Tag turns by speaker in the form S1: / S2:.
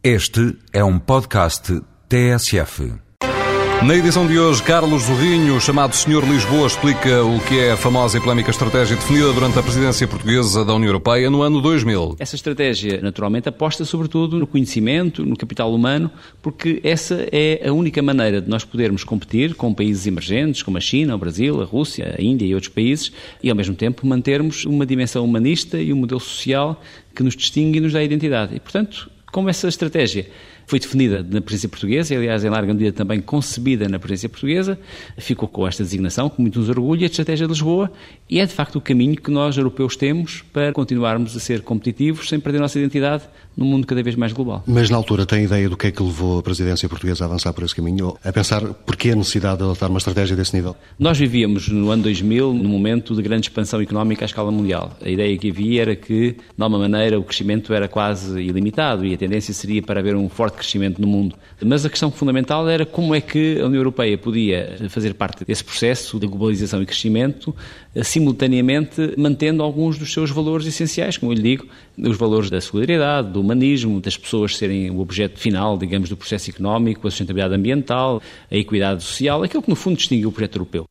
S1: Este é um podcast TSF.
S2: Na edição de hoje, Carlos Zorrinho, chamado Senhor Lisboa, explica o que é a famosa e polémica estratégia definida durante a presidência portuguesa da União Europeia no ano 2000.
S3: Essa estratégia, naturalmente, aposta sobretudo no conhecimento, no capital humano, porque essa é a única maneira de nós podermos competir com países emergentes, como a China, o Brasil, a Rússia, a Índia e outros países, e ao mesmo tempo mantermos uma dimensão humanista e um modelo social que nos distingue e nos dá identidade. E, portanto, como essa estratégia foi definida na presidência portuguesa, e aliás em larga medida também concebida na presidência portuguesa, ficou com esta designação, que muito nos orgulha, a estratégia de Lisboa, e é de facto o caminho que nós europeus temos para continuarmos a ser competitivos sem perder a nossa identidade num mundo cada vez mais global.
S4: Mas na altura tem ideia do que é que levou a presidência portuguesa a avançar por esse caminho, a pensar porquê a necessidade de adotar uma estratégia desse nível?
S3: Nós vivíamos no ano 2000 num momento de grande expansão económica à escala mundial. A ideia que havia era que, de alguma maneira, o crescimento era quase ilimitado e a tendência seria para haver um forte crescimento no mundo. Mas a questão fundamental era como é que a União Europeia podia fazer parte desse processo de globalização e crescimento, simultaneamente mantendo alguns dos seus valores essenciais, como eu lhe digo, os valores da solidariedade, do humanismo, das pessoas serem o objeto final, digamos, do processo económico, a sustentabilidade ambiental, a equidade social, aquilo que no fundo distingue o projeto europeu.